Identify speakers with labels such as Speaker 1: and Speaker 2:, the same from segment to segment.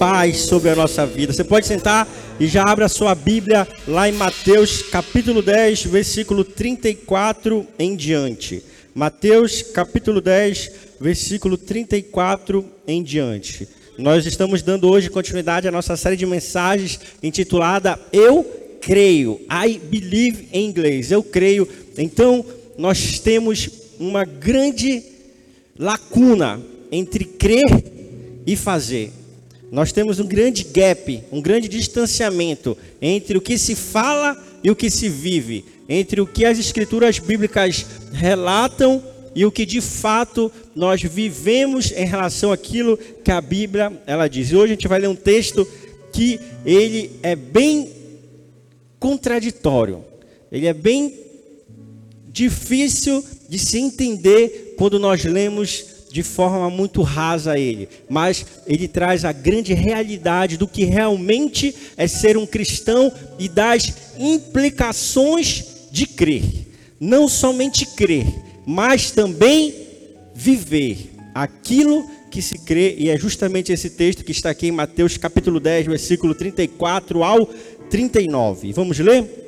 Speaker 1: paz sobre a nossa vida. Você pode sentar e já abra a sua Bíblia lá em Mateus capítulo 10, versículo 34 em diante. Mateus capítulo 10, versículo 34 em diante. Nós estamos dando hoje continuidade à nossa série de mensagens intitulada Eu Creio. I believe em inglês. Eu creio. Então, nós temos uma grande lacuna entre crer e fazer. Nós temos um grande gap, um grande distanciamento entre o que se fala e o que se vive, entre o que as escrituras bíblicas relatam e o que de fato nós vivemos em relação àquilo que a Bíblia ela diz. E hoje a gente vai ler um texto que ele é bem contraditório. Ele é bem difícil de se entender quando nós lemos de forma muito rasa ele, mas ele traz a grande realidade do que realmente é ser um cristão e das implicações de crer. Não somente crer, mas também viver aquilo que se crê, e é justamente esse texto que está aqui em Mateus capítulo 10, versículo 34 ao 39. Vamos ler?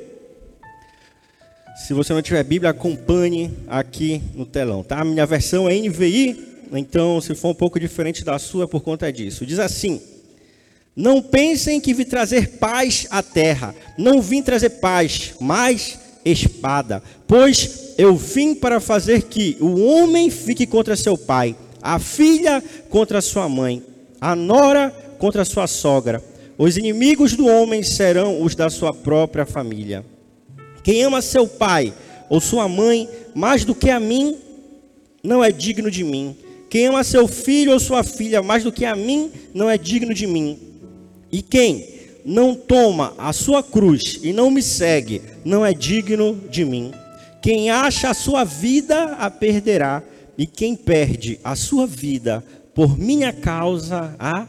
Speaker 1: Se você não tiver Bíblia, acompanhe aqui no telão, tá? A minha versão é NVI, então se for um pouco diferente da sua é por conta disso. Diz assim: Não pensem que vim trazer paz à terra. Não vim trazer paz, mas espada. Pois eu vim para fazer que o homem fique contra seu pai, a filha contra sua mãe, a nora contra sua sogra. Os inimigos do homem serão os da sua própria família. Quem ama seu pai ou sua mãe mais do que a mim, não é digno de mim. Quem ama seu filho ou sua filha mais do que a mim, não é digno de mim. E quem não toma a sua cruz e não me segue, não é digno de mim. Quem acha a sua vida, a perderá. E quem perde a sua vida por minha causa, a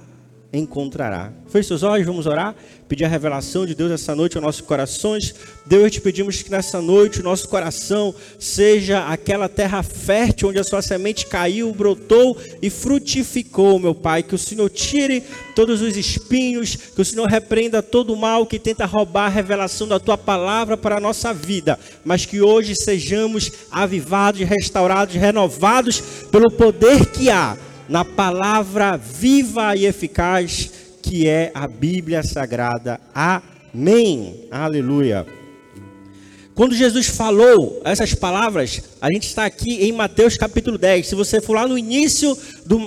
Speaker 1: encontrará. Feche seus olhos, vamos orar, pedir a revelação de Deus essa noite aos nossos corações. Deus, te pedimos que nessa noite o nosso coração seja aquela terra fértil onde a sua semente caiu, brotou e frutificou, meu Pai. Que o Senhor tire todos os espinhos, que o Senhor repreenda todo o mal que tenta roubar a revelação da tua palavra para a nossa vida, mas que hoje sejamos avivados, restaurados, renovados pelo poder que há na palavra viva e eficaz que é a Bíblia Sagrada. Amém. Aleluia. Quando Jesus falou essas palavras, a gente está aqui em Mateus capítulo 10. Se você for lá no início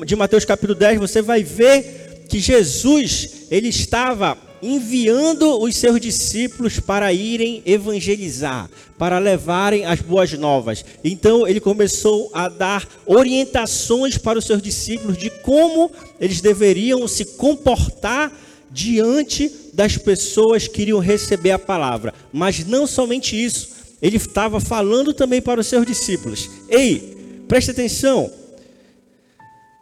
Speaker 1: de Mateus capítulo 10, você vai ver que Jesus, ele estava enviando os seus discípulos para irem evangelizar, para levarem as boas novas. Então ele começou a dar orientações para os seus discípulos de como eles deveriam se comportar diante das pessoas que iriam receber a palavra. Mas não somente isso, ele estava falando também para os seus discípulos: Ei, preste atenção.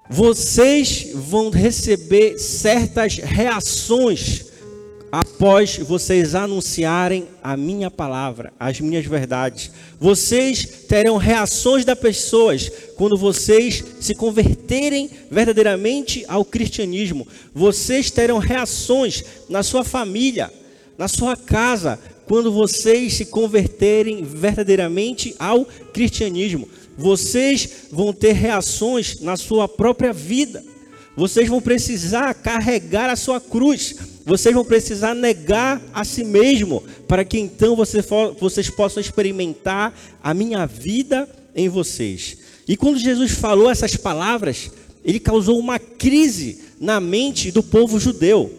Speaker 1: Vocês vão receber certas reações após vocês anunciarem a minha palavra, as minhas verdades. Vocês terão reações das pessoas quando vocês se converterem verdadeiramente ao cristianismo. Vocês terão reações na sua família, na sua casa, quando vocês se converterem verdadeiramente ao cristianismo. Vocês vão ter reações na sua própria vida. Vocês vão precisar carregar a sua cruz vocês vão precisar negar a si mesmo, para que então vocês, possam experimentar a minha vida em vocês. E quando Jesus falou essas palavras, ele causou uma crise na mente do povo judeu.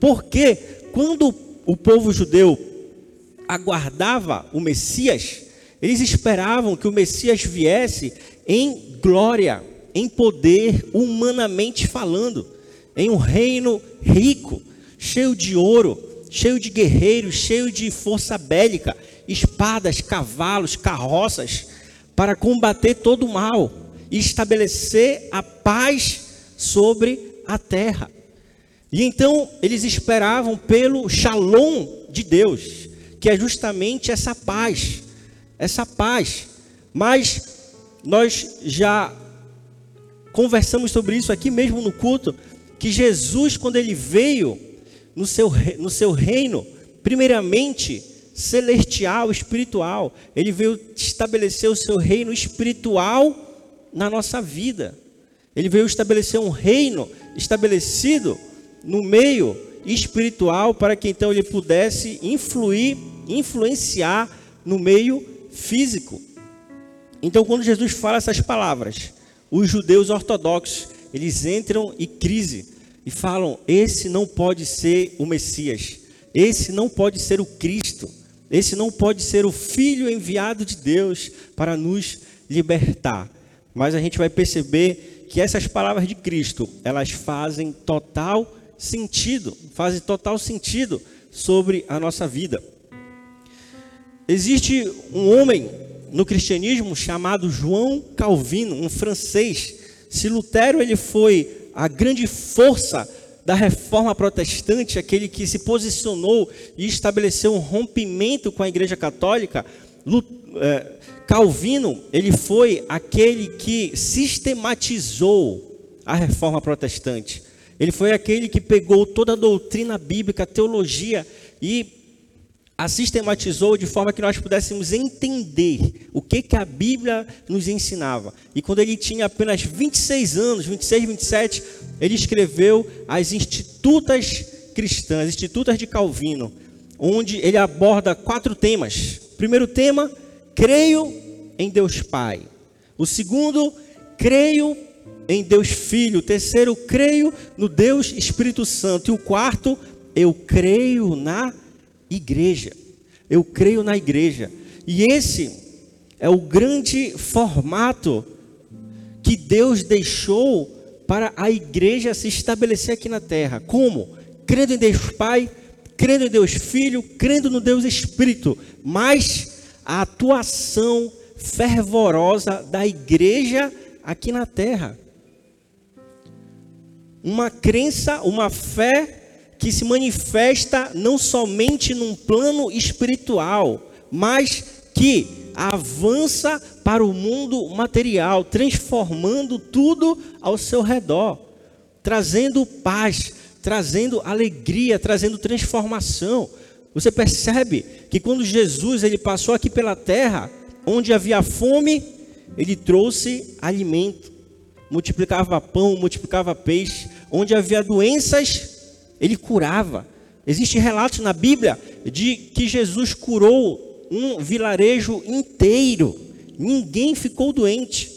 Speaker 1: Porque quando o povo judeu aguardava o Messias, eles esperavam que o Messias viesse em glória, em poder, humanamente falando, em um reino rico, cheio de ouro, cheio de guerreiros, cheio de força bélica, espadas, cavalos, carroças, para combater todo o mal e estabelecer a paz sobre a terra. E então eles esperavam pelo shalom de Deus, que é justamente essa paz, essa paz. Mas nós já conversamos sobre isso aqui mesmo no culto, que Jesus, quando ele veio no seu, no seu reino, primeiramente celestial, espiritual, ele veio estabelecer o seu reino espiritual na nossa vida. Ele veio estabelecer um reino estabelecido no meio espiritual para que então ele pudesse influir, influenciar no meio físico. Então, quando Jesus fala essas palavras, os judeus ortodoxos, eles entram em crise e falam: esse não pode ser o Messias, esse não pode ser o Cristo, esse não pode ser o Filho enviado de Deus para nos libertar. Mas a gente vai perceber que essas palavras de Cristo, elas fazem total sentido, fazem total sentido sobre a nossa vida. Existe um homem no cristianismo chamado João Calvino, um francês. Se Lutero ele foi a grande força da reforma protestante, aquele que se posicionou e estabeleceu um rompimento com a Igreja Católica, é, Calvino, ele foi aquele que sistematizou a reforma protestante. Ele foi aquele que pegou toda a doutrina bíblica, a teologia e a sistematizou de forma que nós pudéssemos entender o que, que a Bíblia nos ensinava. E quando ele tinha apenas 26 anos, 26, 27, ele escreveu as Institutas Cristãs, Institutas de Calvino, onde ele aborda quatro temas. Primeiro tema, creio em Deus Pai. O segundo, creio em Deus Filho. O terceiro, creio no Deus Espírito Santo. E o quarto, eu creio na igreja. Eu creio na igreja. E esse é o grande formato que Deus deixou para a igreja se estabelecer aqui na terra. Como? Crendo em Deus Pai, crendo em Deus Filho, crendo no Deus Espírito, mas a atuação fervorosa da igreja aqui na terra. Uma crença, uma fé que se manifesta não somente num plano espiritual, mas que avança para o mundo material, transformando tudo ao seu redor, trazendo paz, trazendo alegria, trazendo transformação. Você percebe que quando Jesus ele passou aqui pela terra, onde havia fome, ele trouxe alimento, multiplicava pão, multiplicava peixe, onde havia doenças, ele curava. Existem relatos na Bíblia de que Jesus curou um vilarejo inteiro. Ninguém ficou doente.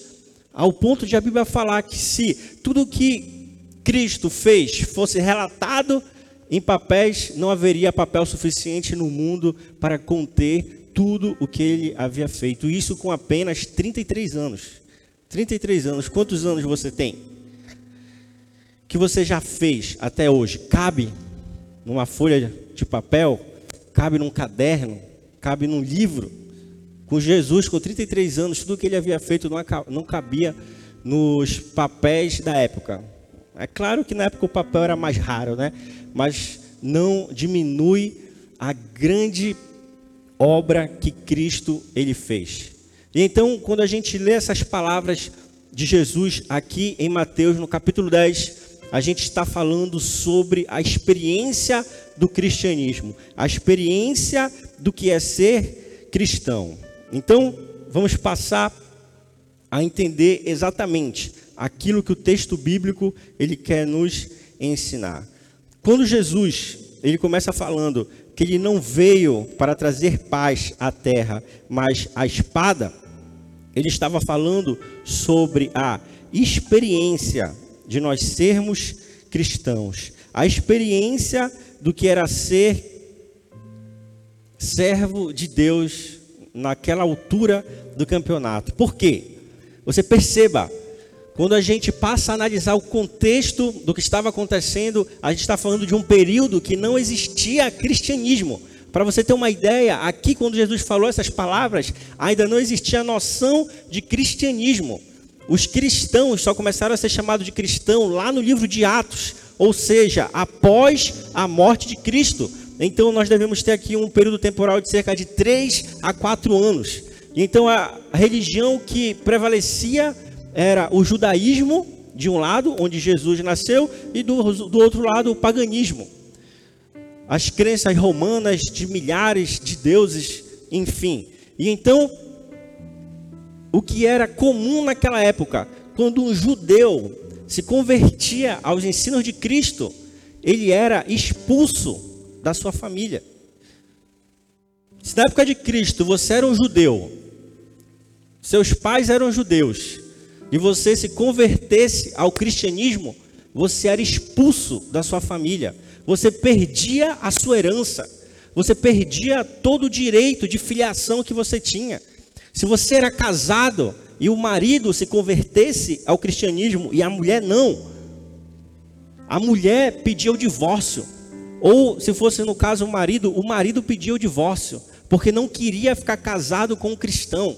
Speaker 1: Ao ponto de a Bíblia falar que se tudo que Cristo fez fosse relatado em papéis, não haveria papel suficiente no mundo para conter tudo o que ele havia feito. Isso com apenas 33 anos. 33 anos. Quantos anos você tem? Que você já fez até hoje cabe numa folha de papel, cabe num caderno, cabe num livro. Com Jesus, com 33 anos, tudo que ele havia feito não cabia nos papéis da época. É claro que na época o papel era mais raro, né? Mas não diminui a grande obra que Cristo ele fez. E então, quando a gente lê essas palavras de Jesus aqui em Mateus, no capítulo 10, a gente está falando sobre a experiência do cristianismo, a experiência do que é ser cristão. Então, vamos passar a entender exatamente aquilo que o texto bíblico ele quer nos ensinar. Quando Jesus ele começa falando que ele não veio para trazer paz à terra, mas a espada, ele estava falando sobre a experiência de nós sermos cristãos. A experiência do que era ser servo de Deus naquela altura do campeonato. Por quê? Você perceba, quando a gente passa a analisar o contexto do que estava acontecendo, a gente está falando de um período que não existia cristianismo. Para você ter uma ideia, aqui quando Jesus falou essas palavras, ainda não existia a noção de cristianismo. Os cristãos só começaram a ser chamados de cristão lá no livro de Atos, ou seja, após a morte de Cristo. Então nós devemos ter aqui um período temporal de cerca de 3 a 4 anos. Então a religião que prevalecia era o judaísmo, de um lado, onde Jesus nasceu, e do, do outro lado, o paganismo. As crenças romanas de milhares de deuses, enfim. E então, o que era comum naquela época, quando um judeu se convertia aos ensinos de Cristo, ele era expulso da sua família. Se na época de Cristo você era um judeu, seus pais eram judeus, e você se convertesse ao cristianismo, você era expulso da sua família, você perdia a sua herança, você perdia todo o direito de filiação que você tinha. Se você era casado e o marido se convertesse ao cristianismo e a mulher não, a mulher pedia o divórcio. Ou, se fosse no caso o marido, o marido pedia o divórcio, porque não queria ficar casado com um cristão.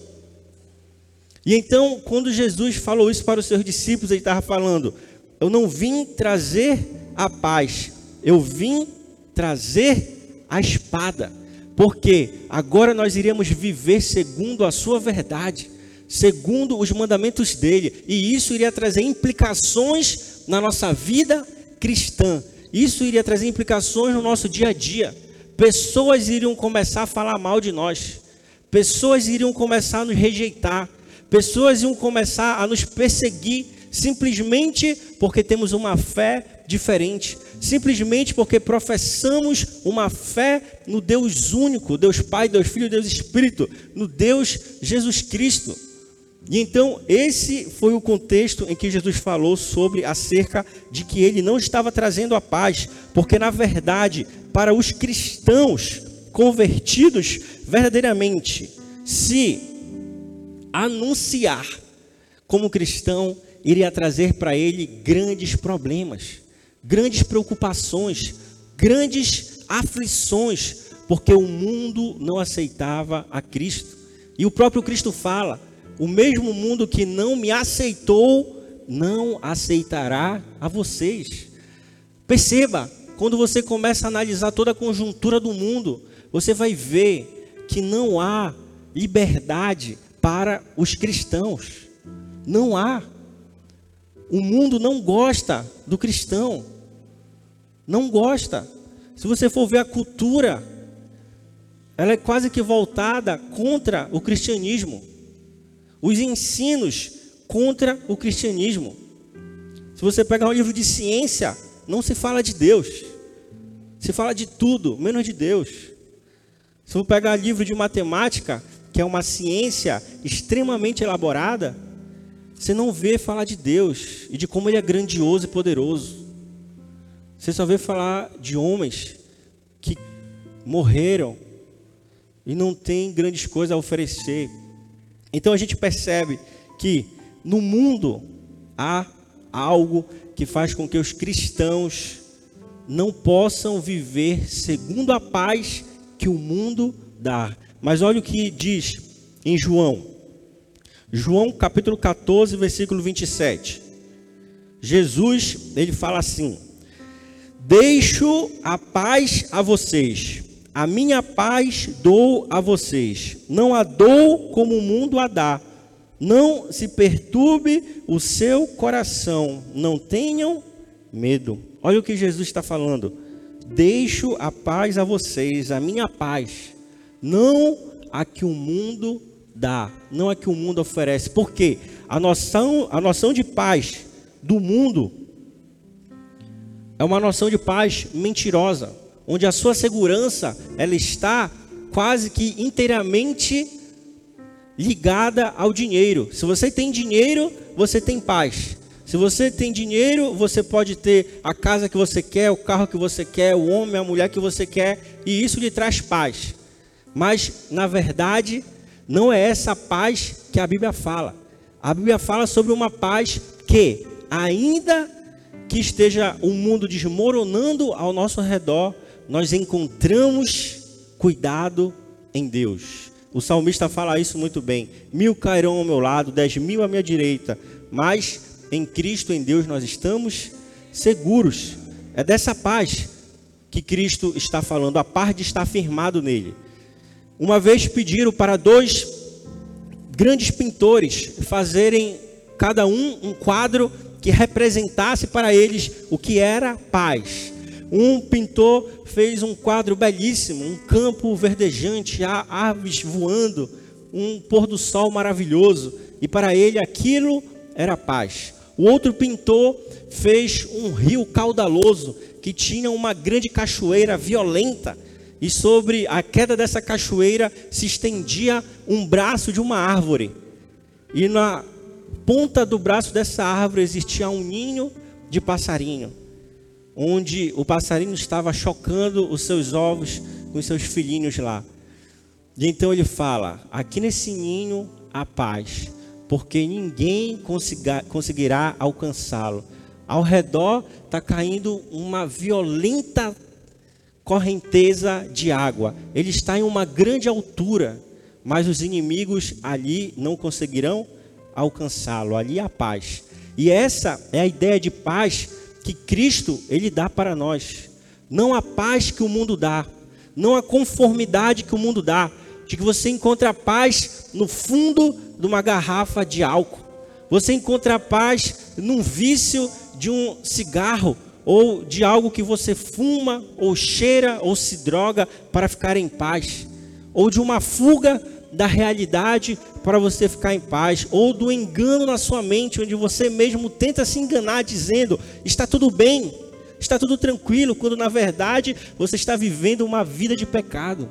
Speaker 1: E então, quando Jesus falou isso para os seus discípulos, ele estava falando: Eu não vim trazer a paz, eu vim trazer a espada. Porque agora nós iremos viver segundo a sua verdade, segundo os mandamentos dele, e isso iria trazer implicações na nossa vida cristã. Isso iria trazer implicações no nosso dia a dia. Pessoas iriam começar a falar mal de nós. Pessoas iriam começar a nos rejeitar. Pessoas iam começar a nos perseguir simplesmente porque temos uma fé diferente, simplesmente porque professamos uma fé no Deus único, Deus Pai, Deus Filho, Deus Espírito, no Deus Jesus Cristo. E então, esse foi o contexto em que Jesus falou sobre acerca de que ele não estava trazendo a paz, porque na verdade, para os cristãos convertidos verdadeiramente, se anunciar como cristão, iria trazer para ele grandes problemas, grandes preocupações, grandes aflições, porque o mundo não aceitava a Cristo. E o próprio Cristo fala: o mesmo mundo que não me aceitou, não aceitará a vocês. Perceba, quando você começa a analisar toda a conjuntura do mundo, você vai ver que não há liberdade para os cristãos. Não há. O mundo não gosta do cristão. Não gosta. Se você for ver a cultura, ela é quase que voltada contra o cristianismo os ensinos contra o cristianismo. Se você pegar um livro de ciência, não se fala de Deus. Se fala de tudo, menos de Deus. Se você pegar livro de matemática, que é uma ciência extremamente elaborada, você não vê falar de Deus e de como ele é grandioso e poderoso. Você só vê falar de homens que morreram e não tem grandes coisas a oferecer. Então a gente percebe que no mundo há algo que faz com que os cristãos não possam viver segundo a paz que o mundo dá. Mas olha o que diz em João. João capítulo 14, versículo 27. Jesus, ele fala assim: Deixo a paz a vocês, a minha paz dou a vocês, não a dou como o mundo a dá. Não se perturbe o seu coração, não tenham medo. Olha o que Jesus está falando. Deixo a paz a vocês, a minha paz, não a que o mundo dá, não a que o mundo oferece. Porque a noção, a noção de paz do mundo é uma noção de paz mentirosa onde a sua segurança ela está quase que inteiramente ligada ao dinheiro. Se você tem dinheiro, você tem paz. Se você tem dinheiro, você pode ter a casa que você quer, o carro que você quer, o homem, a mulher que você quer, e isso lhe traz paz. Mas, na verdade, não é essa paz que a Bíblia fala. A Bíblia fala sobre uma paz que, ainda que esteja o mundo desmoronando ao nosso redor, nós encontramos cuidado em Deus. O salmista fala isso muito bem. Mil cairão ao meu lado, dez mil à minha direita, mas em Cristo, em Deus, nós estamos seguros. É dessa paz que Cristo está falando, a paz de estar firmado nele. Uma vez pediram para dois grandes pintores fazerem cada um um quadro que representasse para eles o que era paz. Um pintor fez um quadro belíssimo, um campo verdejante, aves voando, um pôr do sol maravilhoso, e para ele aquilo era paz. O outro pintor fez um rio caudaloso que tinha uma grande cachoeira violenta, e sobre a queda dessa cachoeira se estendia um braço de uma árvore. E na ponta do braço dessa árvore existia um ninho de passarinho, onde o passarinho estava chocando os seus ovos com os seus filhinhos lá. E então ele fala: aqui nesse ninho há paz, porque ninguém conseguirá alcançá-lo. Ao redor está caindo uma violenta correnteza de água. Ele está em uma grande altura, mas os inimigos ali não conseguirão alcançá-lo. Ali há paz. E essa é a ideia de paz que Cristo ele dá para nós. Não a paz que o mundo dá, não a conformidade que o mundo dá, de que você encontra paz no fundo de uma garrafa de álcool. Você encontra paz num vício de um cigarro ou de algo que você fuma ou cheira ou se droga para ficar em paz, ou de uma fuga da realidade para você ficar em paz, ou do engano na sua mente, onde você mesmo tenta se enganar dizendo: está tudo bem, está tudo tranquilo, quando na verdade você está vivendo uma vida de pecado.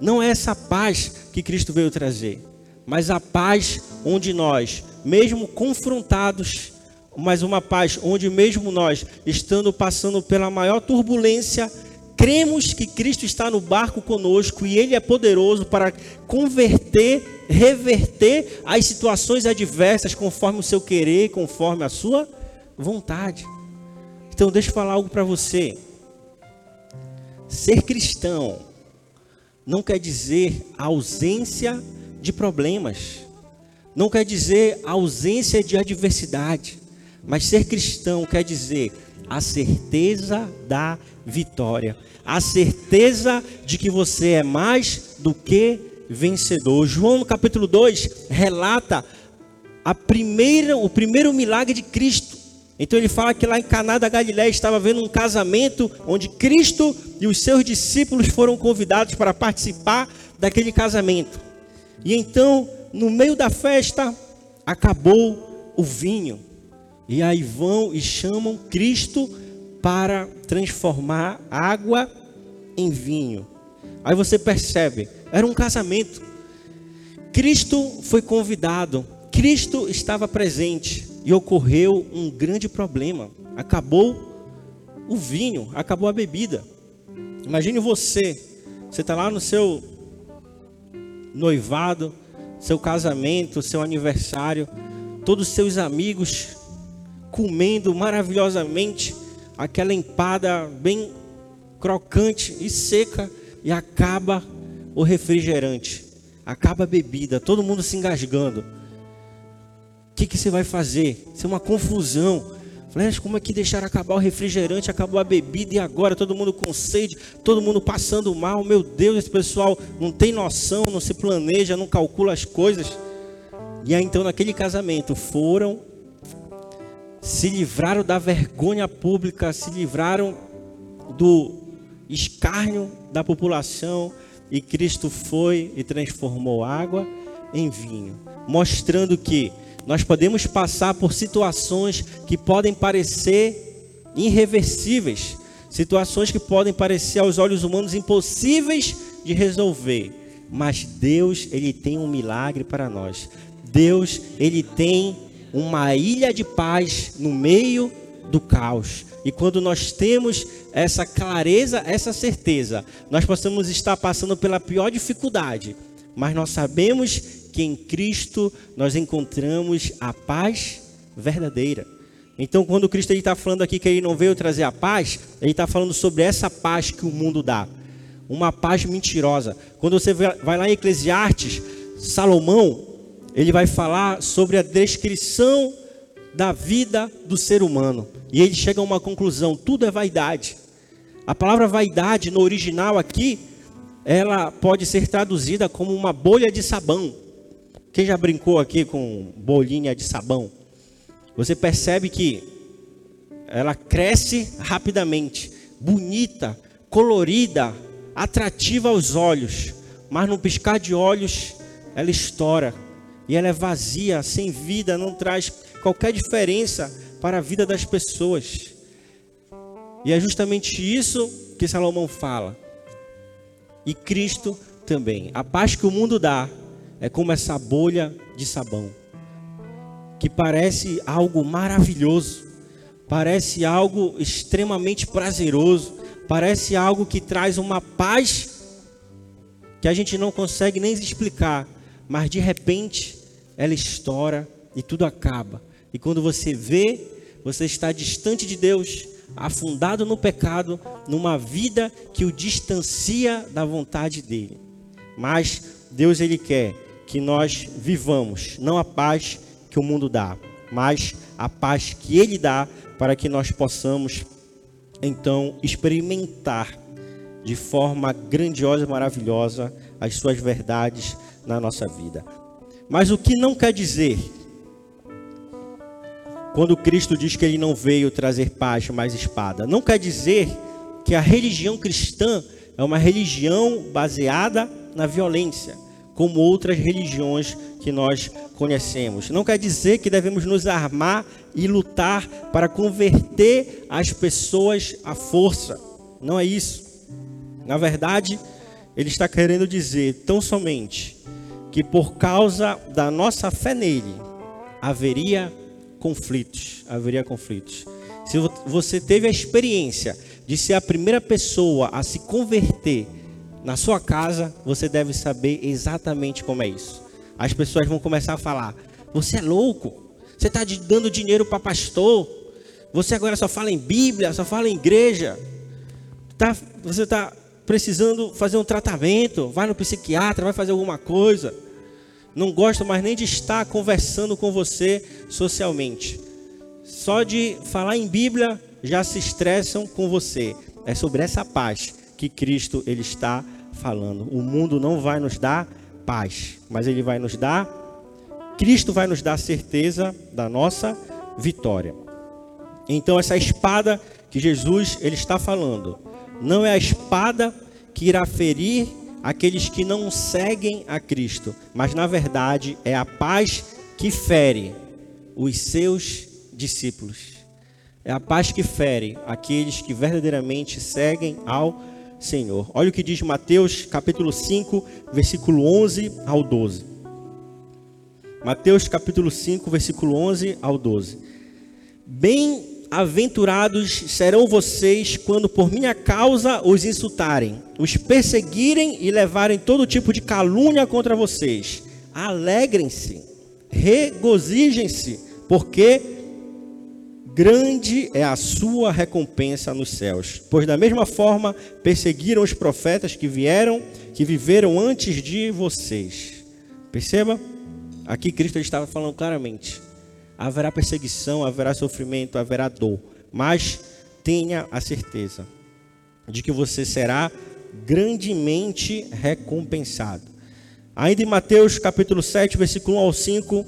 Speaker 1: Não é essa paz que Cristo veio trazer, mas a paz onde nós, mesmo confrontados, mas uma paz onde mesmo nós, estando passando pela maior turbulência, cremos que Cristo está no barco conosco e Ele é poderoso para converter, reverter as situações adversas conforme o seu querer, conforme a sua vontade. Então, deixa eu falar algo para você. Ser cristão não quer dizer ausência de problemas, não quer dizer ausência de adversidade, mas ser cristão quer dizer a certeza da vitória, a certeza de que você é mais do que vencedor. João no capítulo 2 relata a primeira, o primeiro milagre de Cristo. Então ele fala que lá em Caná da Galiléia estava havendo um casamento onde Cristo e os seus discípulos foram convidados para participar daquele casamento. E então, no meio da festa, acabou o vinho. E aí vão e chamam Cristo para transformar água em vinho. Aí você percebe, era um casamento. Cristo foi convidado, Cristo estava presente e ocorreu um grande problema. Acabou o vinho, acabou a bebida. Imagine você, você está lá no seu noivado, seu casamento, seu aniversário, todos os seus amigos comendo maravilhosamente aquela empada bem crocante e seca e acaba o refrigerante, acaba a bebida, todo mundo se engasgando. O que, que você vai fazer? Isso é uma confusão. Falei, como é que deixaram acabar o refrigerante, acabou a bebida e agora todo mundo com sede, todo mundo passando mal. Meu Deus, esse pessoal não tem noção, não se planeja, não calcula as coisas. E aí então naquele casamento foram se livraram da vergonha pública, se livraram do escárnio da população e Cristo foi e transformou água em vinho, mostrando que nós podemos passar por situações que podem parecer irreversíveis, situações que podem parecer aos olhos humanos impossíveis de resolver, mas Deus, ele tem um milagre para nós. Deus, ele tem uma ilha de paz no meio do caos. E quando nós temos essa clareza, essa certeza, nós possamos estar passando pela pior dificuldade, mas nós sabemos que em Cristo nós encontramos a paz verdadeira. Então, quando Cristo está falando aqui que ele não veio trazer a paz, ele está falando sobre essa paz que o mundo dá, uma paz mentirosa. Quando você vai lá em Eclesiastes, Salomão, ele vai falar sobre a descrição da vida do ser humano. E ele chega a uma conclusão: tudo é vaidade. A palavra vaidade no original aqui, ela pode ser traduzida como uma bolha de sabão. Quem já brincou aqui com bolinha de sabão? Você percebe que ela cresce rapidamente, bonita, colorida, atrativa aos olhos, mas no piscar de olhos ela estoura e ela é vazia, sem vida, não traz qualquer diferença para a vida das pessoas. E é justamente isso que Salomão fala. E Cristo também. A paz que o mundo dá é como essa bolha de sabão, que parece algo maravilhoso, parece algo extremamente prazeroso, parece algo que traz uma paz que a gente não consegue nem explicar, mas de repente ela estoura e tudo acaba. E quando você vê, você está distante de Deus, afundado no pecado, numa vida que o distancia da vontade dele. Mas Deus ele quer que nós vivamos não a paz que o mundo dá, mas a paz que ele dá para que nós possamos então experimentar de forma grandiosa e maravilhosa as suas verdades na nossa vida. Mas o que não quer dizer quando Cristo diz que ele não veio trazer paz, mas espada, não quer dizer que a religião cristã é uma religião baseada na violência, como outras religiões que nós conhecemos. Não quer dizer que devemos nos armar e lutar para converter as pessoas à força. Não é isso. Na verdade, ele está querendo dizer tão somente que por causa da nossa fé nele haveria conflitos, haveria conflitos. Se você teve a experiência de ser a primeira pessoa a se converter na sua casa, você deve saber exatamente como é isso. As pessoas vão começar a falar: "Você é louco? Você está dando dinheiro para pastor? Você agora só fala em Bíblia, só fala em igreja? Tá, você está precisando fazer um tratamento, vai no psiquiatra, vai fazer alguma coisa. Não gosta mais nem de estar conversando com você socialmente. Só de falar em Bíblia já se estressam com você. É sobre essa paz que Cristo ele está falando. O mundo não vai nos dar paz, mas ele vai nos dar Cristo vai nos dar certeza da nossa vitória. Então essa espada que Jesus ele está falando, não é a espada que irá ferir aqueles que não seguem a Cristo, mas na verdade é a paz que fere os seus discípulos. É a paz que fere aqueles que verdadeiramente seguem ao Senhor. Olha o que diz Mateus capítulo 5, versículo 11 ao 12. Mateus capítulo 5, versículo 11 ao 12. Bem Bem-aventurados serão vocês quando por minha causa os insultarem, os perseguirem e levarem todo tipo de calúnia contra vocês. Alegrem-se, regozijem-se, porque grande é a sua recompensa nos céus. Pois da mesma forma perseguiram os profetas que vieram, que viveram antes de vocês. Perceba? Aqui Cristo estava falando claramente haverá perseguição, haverá sofrimento, haverá dor, mas tenha a certeza de que você será grandemente recompensado. Ainda em Mateus capítulo 7, versículo 1 ao 5,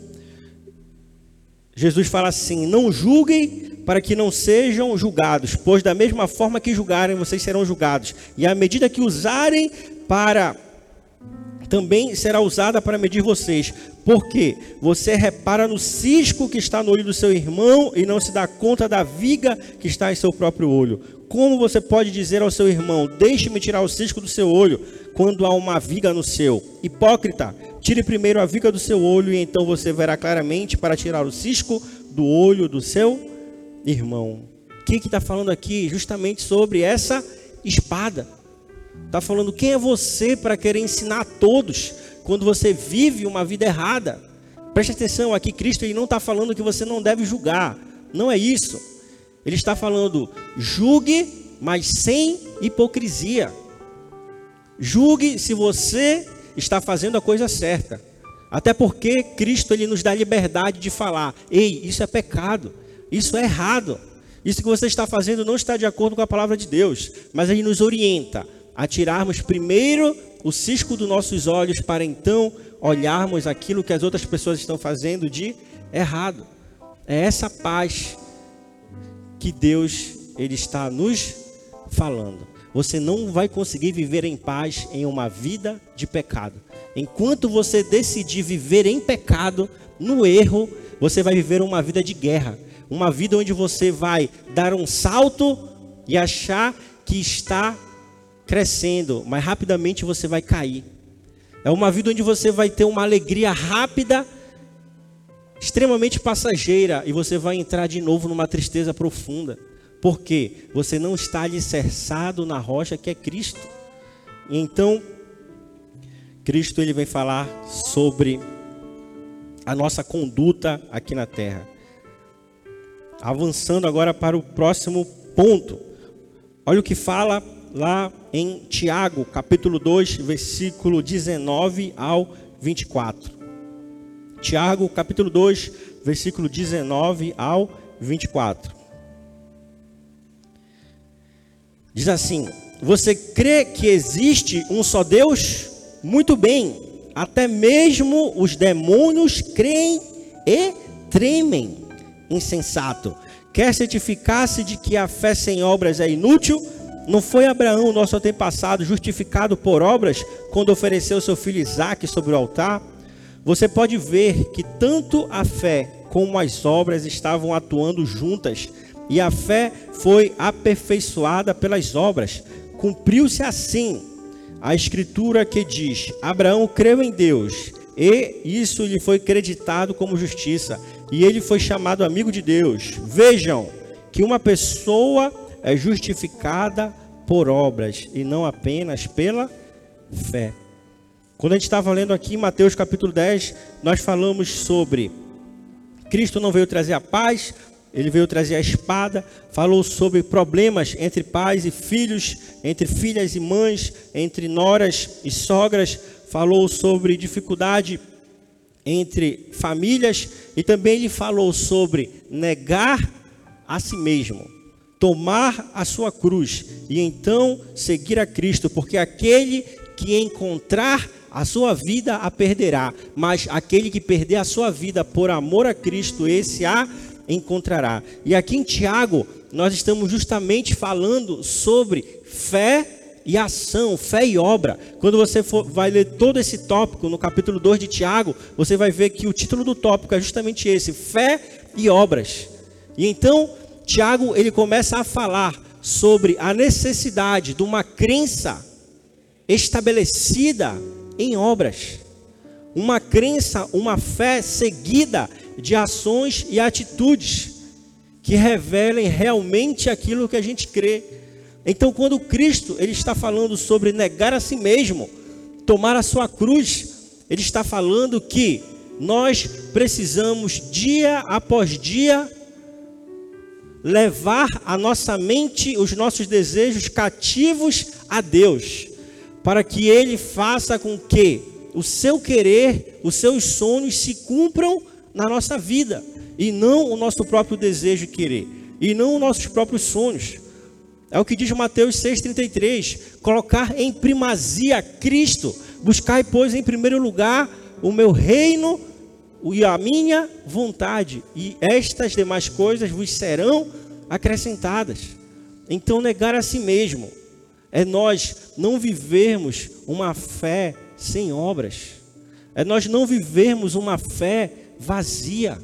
Speaker 1: Jesus fala assim: Não julguem para que não sejam julgados, pois da mesma forma que julgarem, vocês serão julgados. E à medida que usarem para também será usada para medir vocês. Porque você repara no cisco que está no olho do seu irmão e não se dá conta da viga que está em seu próprio olho. Como você pode dizer ao seu irmão: Deixe-me tirar o cisco do seu olho, quando há uma viga no seu? Hipócrita, tire primeiro a viga do seu olho, e então você verá claramente para tirar o cisco do olho do seu irmão. O que está falando aqui? Justamente sobre essa espada. Está falando quem é você para querer ensinar a todos quando você vive uma vida errada. Preste atenção, aqui Cristo ele não está falando que você não deve julgar. Não é isso. Ele está falando, julgue, mas sem hipocrisia. Julgue se você está fazendo a coisa certa. Até porque Cristo ele nos dá liberdade de falar: ei, isso é pecado, isso é errado, isso que você está fazendo não está de acordo com a palavra de Deus. Mas ele nos orienta a tirarmos primeiro o cisco dos nossos olhos para então olharmos aquilo que as outras pessoas estão fazendo de errado. É essa paz que Deus ele está nos falando. Você não vai conseguir viver em paz em uma vida de pecado. Enquanto você decidir viver em pecado, no erro, você vai viver uma vida de guerra, uma vida onde você vai dar um salto e achar que está crescendo, mas rapidamente você vai cair. É uma vida onde você vai ter uma alegria rápida, extremamente passageira, e você vai entrar de novo numa tristeza profunda. Porque você não está alicerçado na rocha que é Cristo. E então, Cristo ele vem falar sobre a nossa conduta aqui na terra. Avançando agora para o próximo ponto. Olha o que fala lá em Tiago, capítulo 2, versículo 19 ao 24. Tiago, capítulo 2, versículo 19 ao 24. Diz assim: Você crê que existe um só Deus? Muito bem, até mesmo os demônios creem e tremem. Insensato. Quer certificar-se de que a fé sem obras é inútil? Não foi Abraão, nosso antepassado, justificado por obras quando ofereceu seu filho Isaque sobre o altar? Você pode ver que tanto a fé como as obras estavam atuando juntas, e a fé foi aperfeiçoada pelas obras. Cumpriu-se assim a escritura que diz: Abraão creu em Deus, e isso lhe foi creditado como justiça, e ele foi chamado amigo de Deus. Vejam que uma pessoa é justificada por obras e não apenas pela fé. Quando a gente estava lendo aqui em Mateus capítulo 10, nós falamos sobre Cristo não veio trazer a paz, ele veio trazer a espada, falou sobre problemas entre pais e filhos, entre filhas e mães, entre noras e sogras, falou sobre dificuldade entre famílias e também ele falou sobre negar a si mesmo tomar a sua cruz e então seguir a Cristo, porque aquele que encontrar a sua vida a perderá, mas aquele que perder a sua vida por amor a Cristo, esse a encontrará. E aqui em Tiago, nós estamos justamente falando sobre fé e ação, fé e obra. Quando você for, vai ler todo esse tópico no capítulo 2 de Tiago, você vai ver que o título do tópico é justamente esse: fé e obras. E então, Tiago ele começa a falar sobre a necessidade de uma crença estabelecida em obras. Uma crença, uma fé seguida de ações e atitudes que revelem realmente aquilo que a gente crê. Então, quando Cristo ele está falando sobre negar a si mesmo, tomar a sua cruz, ele está falando que nós precisamos dia após dia levar a nossa mente, os nossos desejos cativos a Deus, para que Ele faça com que o seu querer, os seus sonhos se cumpram na nossa vida, e não o nosso próprio desejo querer, e não os nossos próprios sonhos. É o que diz Mateus 6,33: colocar em primazia Cristo, buscar, pois, em primeiro lugar o meu reino e a minha vontade, e estas demais coisas vos serão acrescentadas. Então, negar a si mesmo é nós não vivermos uma fé sem obras, é nós não vivermos uma fé vazia.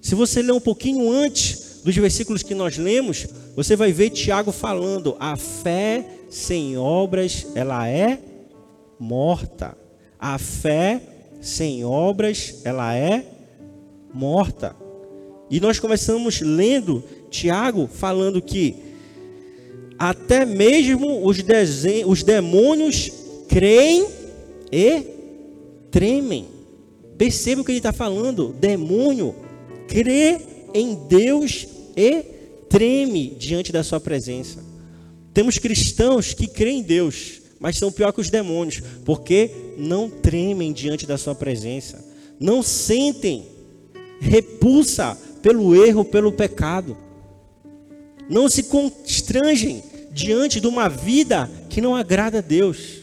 Speaker 1: Se você ler um pouquinho antes dos versículos que nós lemos, você vai ver Tiago falando: a fé sem obras, ela é morta. A fé sem obras, ela é morta. E nós começamos lendo Tiago falando que até mesmo os, os demônios creem e tremem. Perceba o que ele está falando. Demônio crê em Deus e treme diante da sua presença. Temos cristãos que creem em Deus, mas são pior que os demônios, porque não tremem diante da sua presença, não sentem repulsa pelo erro, pelo pecado, não se constrangem diante de uma vida que não agrada a Deus,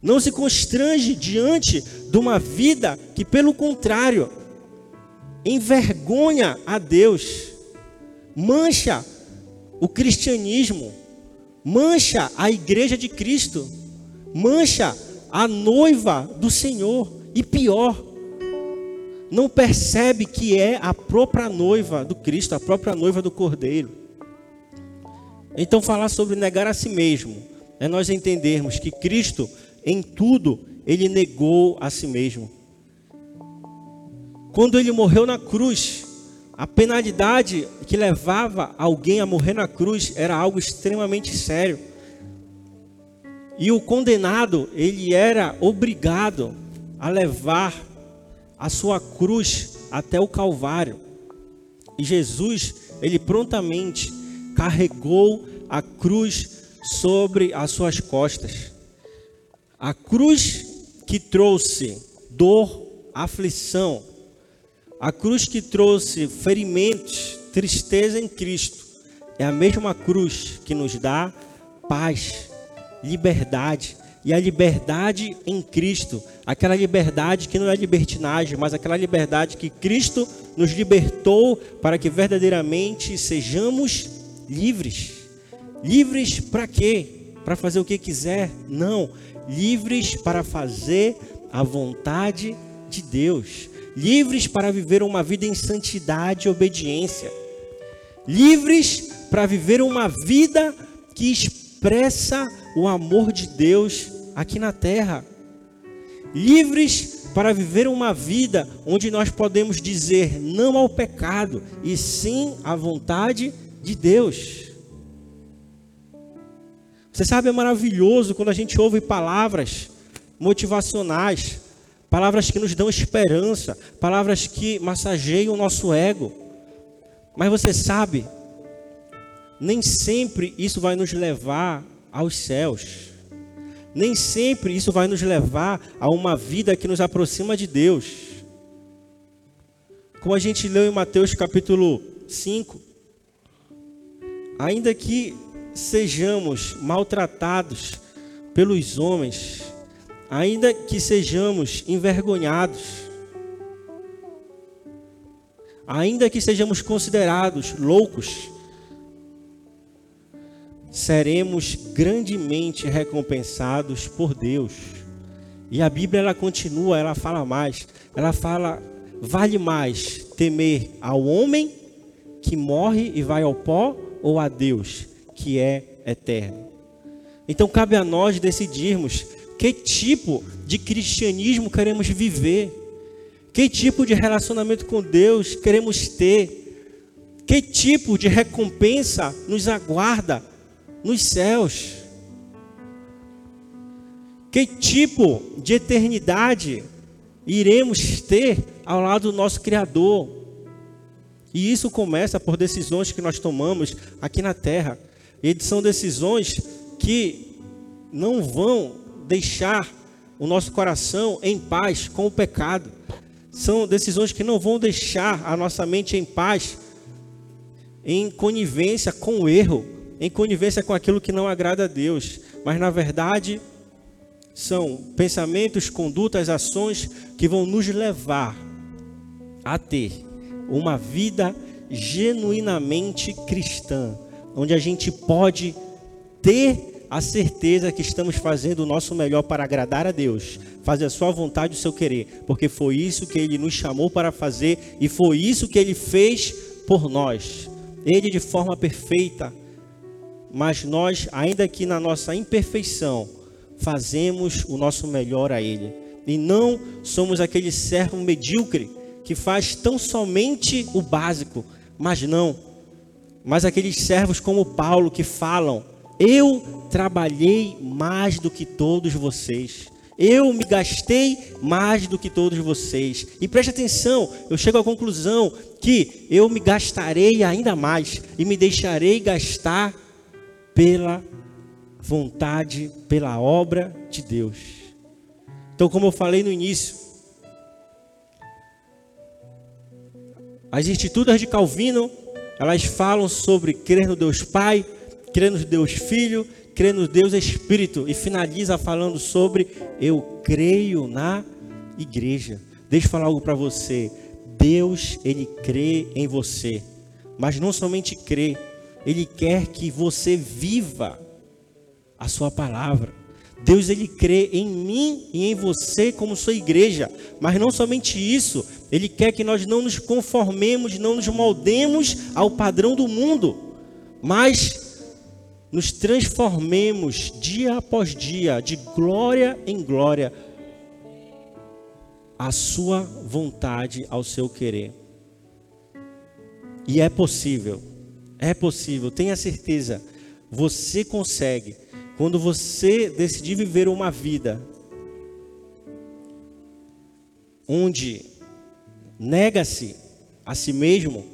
Speaker 1: não se constrange diante de uma vida que, pelo contrário, envergonha a Deus, mancha o cristianismo, mancha a igreja de Cristo, mancha a noiva do Senhor e pior, não percebe que é a própria noiva do Cristo, a própria noiva do Cordeiro. Então, falar sobre negar a si mesmo é nós entendermos que Cristo, em tudo, ele negou a si mesmo. Quando ele morreu na cruz, a penalidade que levava alguém a morrer na cruz era algo extremamente sério. E o condenado, ele era obrigado a levar a sua cruz até o Calvário. E Jesus, ele prontamente carregou a cruz sobre as suas costas. A cruz que trouxe dor, aflição, a cruz que trouxe ferimentos, tristeza em Cristo, é a mesma cruz que nos dá paz, liberdade. E a liberdade em Cristo, aquela liberdade que não é libertinagem, mas aquela liberdade que Cristo nos libertou para que verdadeiramente sejamos livres. Livres para quê? Para fazer o que quiser? Não. Livres para fazer a vontade de Deus livres para viver uma vida em santidade e obediência, livres para viver uma vida que expressa o amor de Deus aqui na terra, livres para viver uma vida onde nós podemos dizer não ao pecado e sim à vontade de Deus. Você sabe, é maravilhoso quando a gente ouve palavras motivacionais palavras que nos dão esperança, palavras que massageiam o nosso ego. Mas você sabe, nem sempre isso vai nos levar aos céus. Nem sempre isso vai nos levar a uma vida que nos aproxima de Deus. Como a gente leu em Mateus capítulo 5, ainda que sejamos maltratados pelos homens, ainda que sejamos envergonhados, ainda que sejamos considerados loucos, seremos grandemente recompensados por Deus. E a Bíblia ela continua, ela fala mais. Ela fala: vale mais temer ao homem que morre e vai ao pó ou a Deus que é eterno. Então cabe a nós decidirmos que tipo de cristianismo queremos viver? Que tipo de relacionamento com Deus queremos ter? Que tipo de recompensa nos aguarda nos céus? Que tipo de eternidade iremos ter ao lado do nosso Criador? E isso começa por decisões que nós tomamos aqui na terra. E são decisões que não vão deixar o nosso coração em paz com o pecado. São decisões que não vão deixar a nossa mente em paz, em conivência com o erro, em conivência com aquilo que não agrada a Deus. Mas na verdade, são pensamentos, condutas, ações que vão nos levar a ter uma vida genuinamente cristã, onde a gente pode ter a certeza que estamos fazendo o nosso melhor para agradar a Deus, fazer a sua vontade o seu querer, porque foi isso que ele nos chamou para fazer e foi isso que ele fez por nós. Ele de forma perfeita, mas nós, ainda que na nossa imperfeição, fazemos o nosso melhor a ele. E não somos aquele servo medíocre que faz tão somente o básico, mas não. Mas aqueles servos como Paulo que falam eu trabalhei mais do que todos vocês. Eu me gastei mais do que todos vocês. E preste atenção, eu chego à conclusão que eu me gastarei ainda mais e me deixarei gastar pela vontade, pela obra de Deus. Então, como eu falei no início, as institutas de Calvino, elas falam sobre crer no Deus Pai, crê no Deus Filho, crê no Deus Espírito e finaliza falando sobre eu creio na igreja. Deixa eu falar algo para você. Deus, ele crê em você, mas não somente crê, ele quer que você viva a sua palavra. Deus ele crê em mim e em você como sua igreja, mas não somente isso, ele quer que nós não nos conformemos, não nos moldemos ao padrão do mundo, mas nos transformemos dia após dia, de glória em glória, à sua vontade, ao seu querer. E é possível, é possível, tenha certeza, você consegue quando você decidir viver uma vida onde nega-se a si mesmo,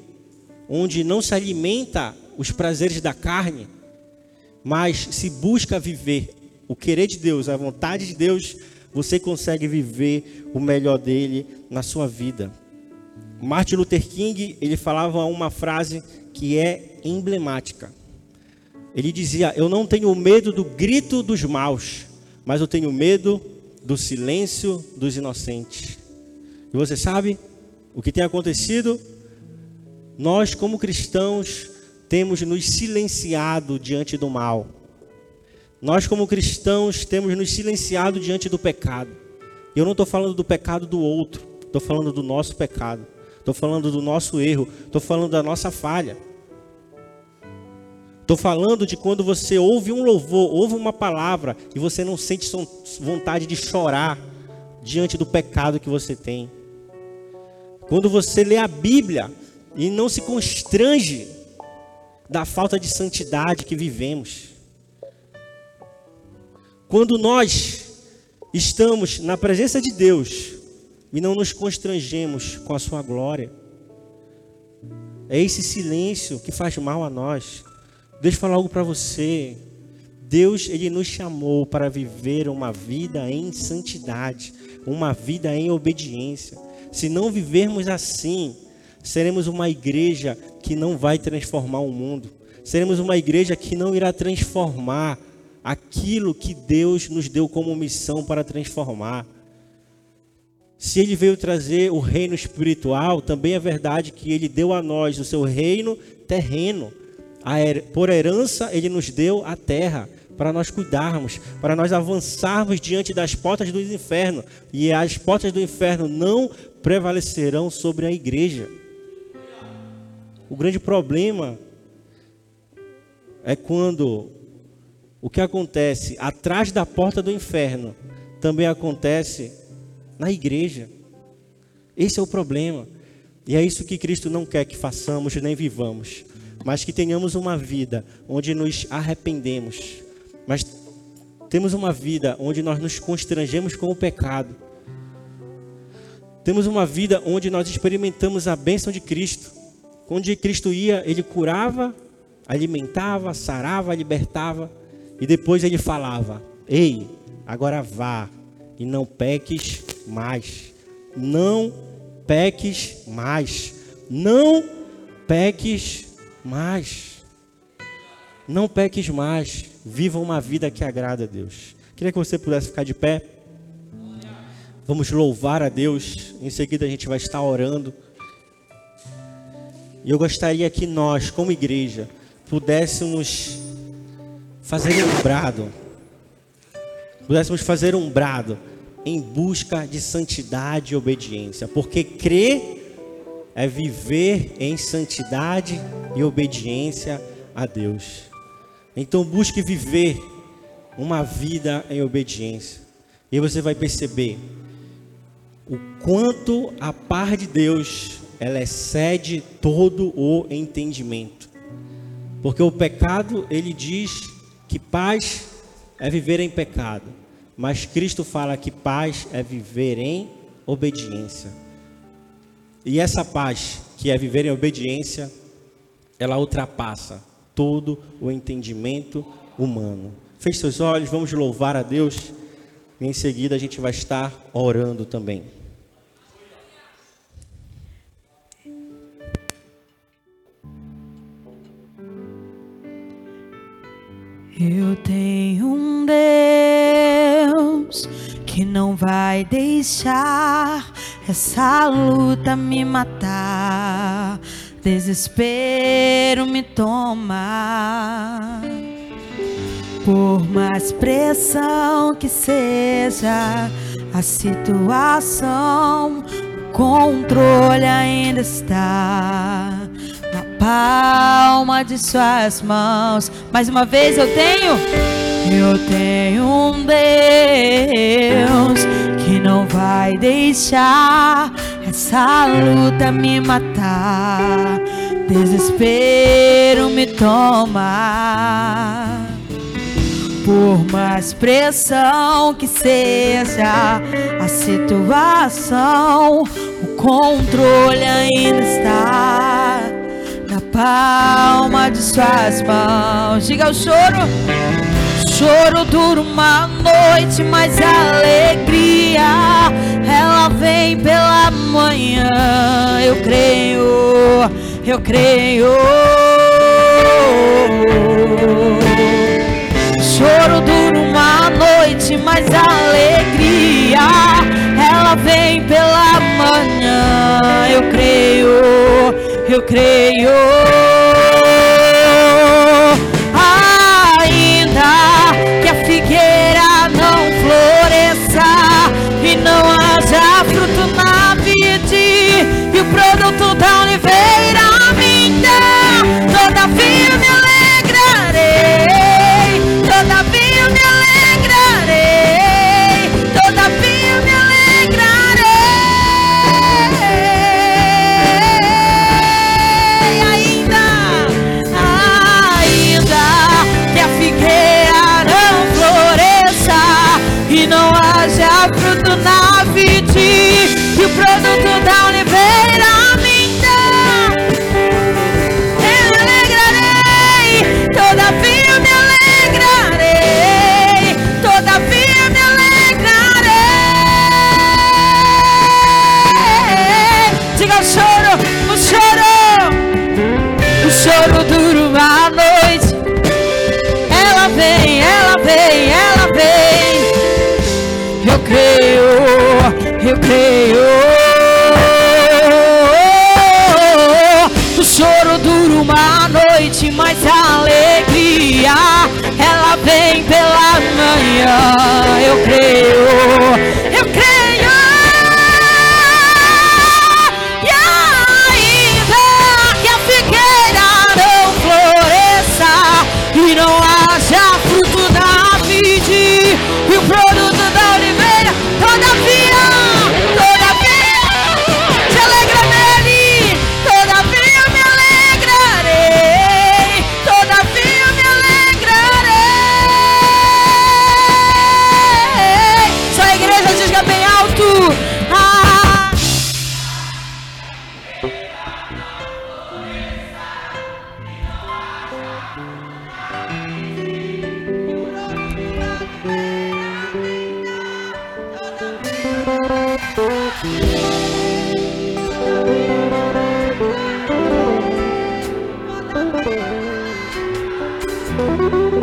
Speaker 1: onde não se alimenta os prazeres da carne, mas se busca viver o querer de Deus, a vontade de Deus, você consegue viver o melhor dele na sua vida. Martin Luther King, ele falava uma frase que é emblemática. Ele dizia: Eu não tenho medo do grito dos maus, mas eu tenho medo do silêncio dos inocentes. E você sabe o que tem acontecido? Nós, como cristãos, temos nos silenciado diante do mal. Nós, como cristãos, temos nos silenciado diante do pecado. Eu não estou falando do pecado do outro, estou falando do nosso pecado, estou falando do nosso erro, estou falando da nossa falha. Estou falando de quando você ouve um louvor, ouve uma palavra e você não sente vontade de chorar diante do pecado que você tem. Quando você lê a Bíblia e não se constrange da falta de santidade que vivemos. Quando nós estamos na presença de Deus e não nos constrangemos com a sua glória. É esse silêncio que faz mal a nós. Deixa eu falar algo para você. Deus, ele nos chamou para viver uma vida em santidade, uma vida em obediência. Se não vivermos assim, seremos uma igreja que não vai transformar o mundo. Seremos uma igreja que não irá transformar aquilo que Deus nos deu como missão para transformar. Se ele veio trazer o reino espiritual, também é verdade que ele deu a nós o seu reino terreno por herança ele nos deu a terra para nós cuidarmos, para nós avançarmos diante das portas do inferno, e as portas do inferno não prevalecerão sobre a igreja. O grande problema é quando o que acontece atrás da porta do inferno também acontece na igreja. Esse é o problema. E é isso que Cristo não quer que façamos nem vivamos mas que tenhamos uma vida onde nos arrependemos, mas temos uma vida onde nós nos constrangemos com o pecado. Temos uma vida onde nós experimentamos a bênção de Cristo. Onde Cristo ia, ele curava, alimentava, sarava, libertava, e depois ele falava: Ei, agora vá e não peques mais. Não peques mais. Não peques mais. Não peques mais. Viva uma vida que agrada a Deus. Queria que você pudesse ficar de pé. Vamos louvar a Deus. Em seguida a gente vai estar orando. E eu gostaria que nós, como igreja, pudéssemos fazer um brado. Pudéssemos fazer um brado em busca de santidade e obediência. Porque crer é viver em santidade e obediência a Deus. Então busque viver uma vida em obediência. E você vai perceber o quanto a paz de Deus ela excede todo o entendimento. Porque o pecado, ele diz que paz é viver em pecado, mas Cristo fala que paz é viver em obediência. E essa paz, que é viver em obediência, ela ultrapassa todo o entendimento humano. Feche seus olhos, vamos louvar a Deus. E em seguida a gente vai estar orando também.
Speaker 2: Eu tenho um Deus que não vai deixar essa luta me matar, desespero me toma. Por mais pressão que seja a situação, o controle ainda está palma de suas mãos. Mais uma vez eu tenho, eu tenho um Deus que não vai deixar essa luta me matar. Desespero me toma. Por mais pressão que seja a situação, o controle ainda está na palma de suas mãos. Diga o choro. Choro dura uma noite, mas a alegria ela vem pela manhã. Eu creio, eu creio. Choro dura uma noite, mas a alegria ela vem pela manhã. Eu creio, eu creio. Creio. O choro dura uma noite, mas a alegria ela vem pela manhã. Eu creio.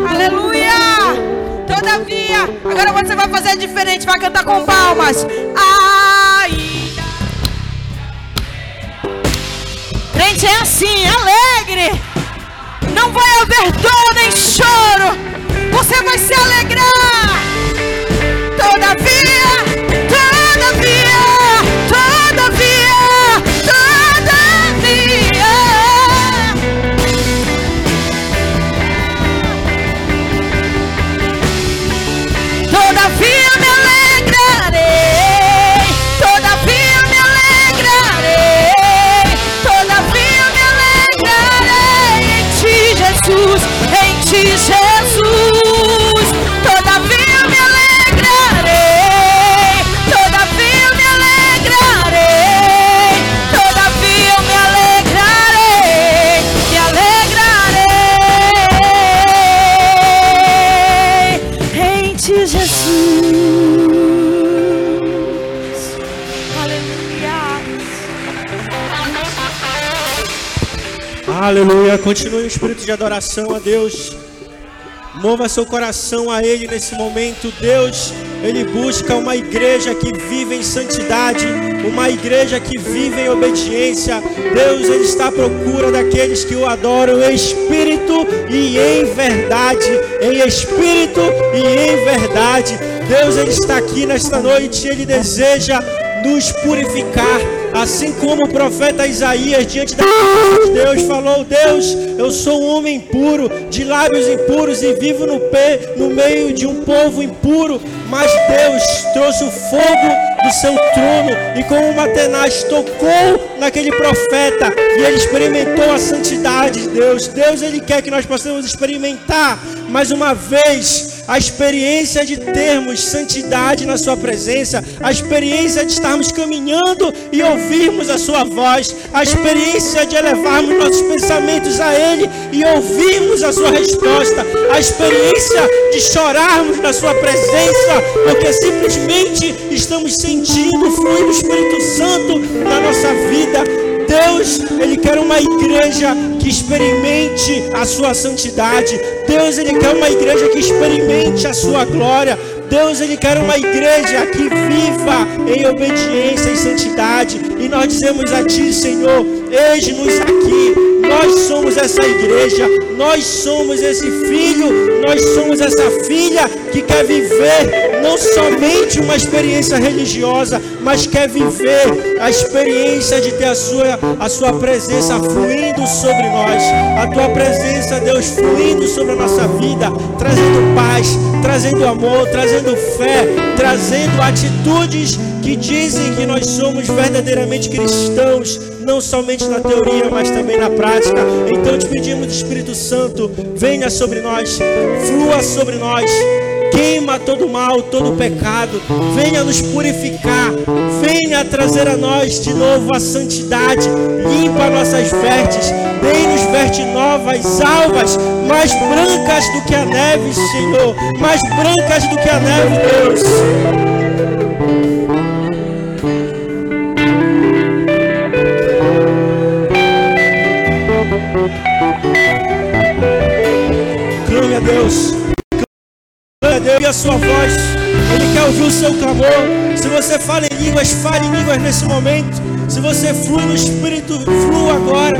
Speaker 2: Aleluia! Todavia, agora você vai fazer diferente, vai cantar com palmas. Ainda. Crente é assim, alegre. Não vai haver dor nem choro. Você vai se alegrar. Aleluia.
Speaker 1: Continue o espírito de adoração a Deus. Mova seu coração a Ele nesse momento. Deus ele busca uma igreja que vive em santidade, uma igreja que vive em obediência. Deus, ele está à procura daqueles que o adoram em espírito e em verdade, em espírito e em verdade. Deus, ele está aqui nesta noite, ele deseja nos purificar Assim como o profeta Isaías, diante da Deus, falou: Deus, eu sou um homem impuro, de lábios impuros e vivo no, pé, no meio de um povo impuro. Mas Deus trouxe o fogo do seu trono e com uma tenaz tocou naquele profeta e ele experimentou a santidade de Deus. Deus, ele quer que nós possamos experimentar mais uma vez a experiência de termos santidade na Sua presença, a experiência de estarmos caminhando e ouvirmos a Sua voz, a experiência de elevarmos nossos pensamentos a Ele e ouvirmos a Sua resposta, a experiência de chorarmos na Sua presença, porque simplesmente estamos sentindo o fluir do Espírito Santo na nossa vida. Deus, Ele quer uma igreja que experimente a sua santidade. Deus, Ele quer uma igreja que experimente a sua glória. Deus, Ele quer uma igreja que viva em obediência e santidade. E nós dizemos a Ti, Senhor, eis-nos aqui nós somos essa igreja, nós somos esse filho, nós somos essa filha que quer viver não somente uma experiência religiosa, mas quer viver a experiência de ter a sua, a sua presença fluindo sobre nós, a tua presença, Deus, fluindo sobre a nossa vida, trazendo paz, trazendo amor, trazendo fé, trazendo atitudes que dizem que nós somos verdadeiramente cristãos, não somente na teoria, mas também na prática. Então te pedimos, Espírito Santo, venha sobre nós, flua sobre nós. Queima todo mal, todo pecado, venha nos purificar, venha trazer a nós de novo a santidade, limpa nossas vestes, dê-nos vestes novas, alvas, mais brancas do que a neve, Senhor, mais brancas do que a neve, Deus. Deus. Clame a Deus e a sua voz. Ele quer ouvir o seu clamor. Se você fala em línguas, fale em línguas nesse momento. Se você flui no Espírito, flua agora.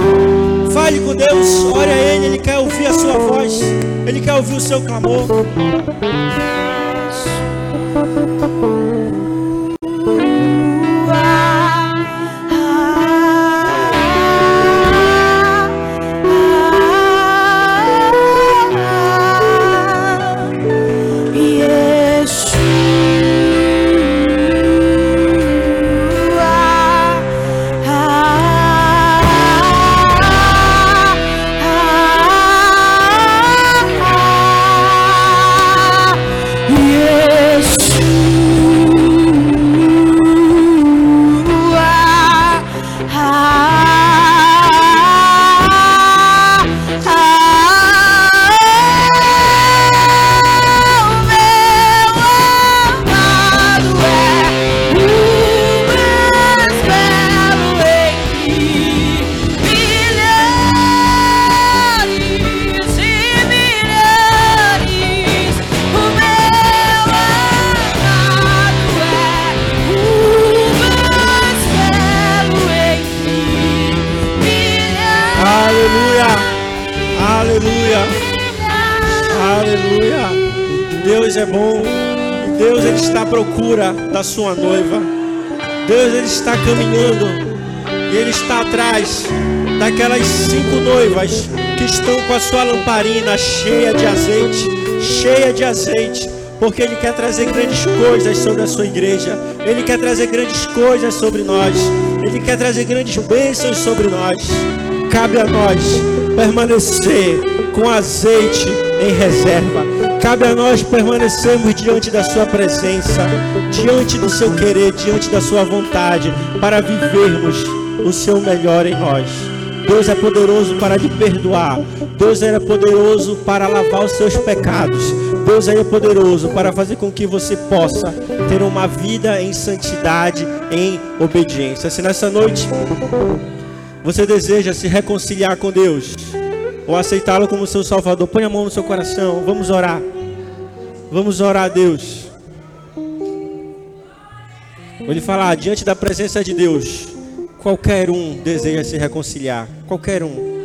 Speaker 1: Fale com Deus, ore a Ele. Ele quer ouvir a sua voz. Ele quer ouvir o seu clamor. Da sua noiva. Deus ele está caminhando e ele está atrás daquelas cinco noivas que estão com a sua lamparina cheia de azeite, cheia de azeite, porque ele quer trazer grandes coisas sobre a sua igreja. Ele quer trazer grandes coisas sobre nós. Ele quer trazer grandes bênçãos sobre nós. Cabe a nós permanecer com azeite em reserva Cabe a nós permanecermos diante da Sua presença, diante do Seu querer, diante da Sua vontade, para vivermos o Seu melhor em nós. Deus é poderoso para te perdoar. Deus é poderoso para lavar os seus pecados. Deus é poderoso para fazer com que você possa ter uma vida em santidade, em obediência. Se nessa noite você deseja se reconciliar com Deus, ou aceitá-lo como seu Salvador, põe a mão no seu coração, vamos orar. Vamos orar a Deus. Lhe falar, diante da presença de Deus, qualquer um deseja se reconciliar. Qualquer um.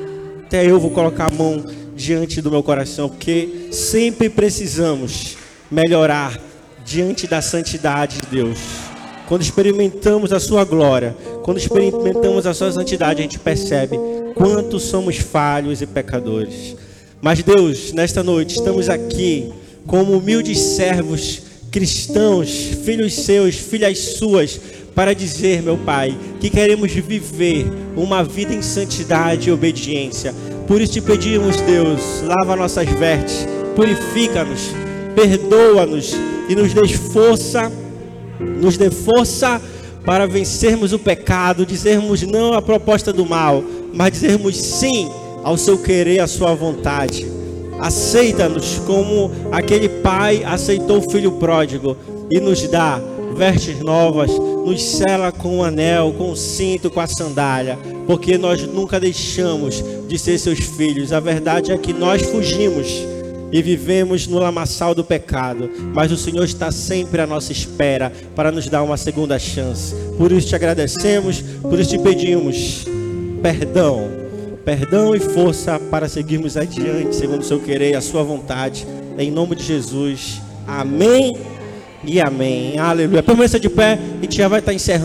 Speaker 1: Até eu vou colocar a mão diante do meu coração, porque sempre precisamos melhorar diante da santidade de Deus. Quando experimentamos a sua glória, quando experimentamos a sua santidade, a gente percebe quanto somos falhos e pecadores. Mas Deus, nesta noite, estamos aqui como humildes servos cristãos, filhos seus, filhas suas, para dizer, meu Pai, que queremos viver uma vida em santidade e obediência. Por isso te pedimos, Deus, lava nossas vestes, purifica-nos, perdoa-nos e nos dê força, nos dê força para vencermos o pecado, dizermos não à proposta do mal, mas dizermos sim ao seu querer, à sua vontade. Aceita-nos como aquele pai aceitou o filho pródigo e nos dá vestes novas, nos cela com o anel, com o cinto, com a sandália, porque nós nunca deixamos de ser seus filhos. A verdade é que nós fugimos e vivemos no lamaçal do pecado, mas o Senhor está sempre à nossa espera para nos dar uma segunda chance. Por isso te agradecemos, por isso te pedimos perdão, perdão e força para seguirmos adiante, segundo o seu querer e a sua vontade, em nome de Jesus. Amém e amém. Aleluia. Permaneça de pé, gente já vai estar encerrando.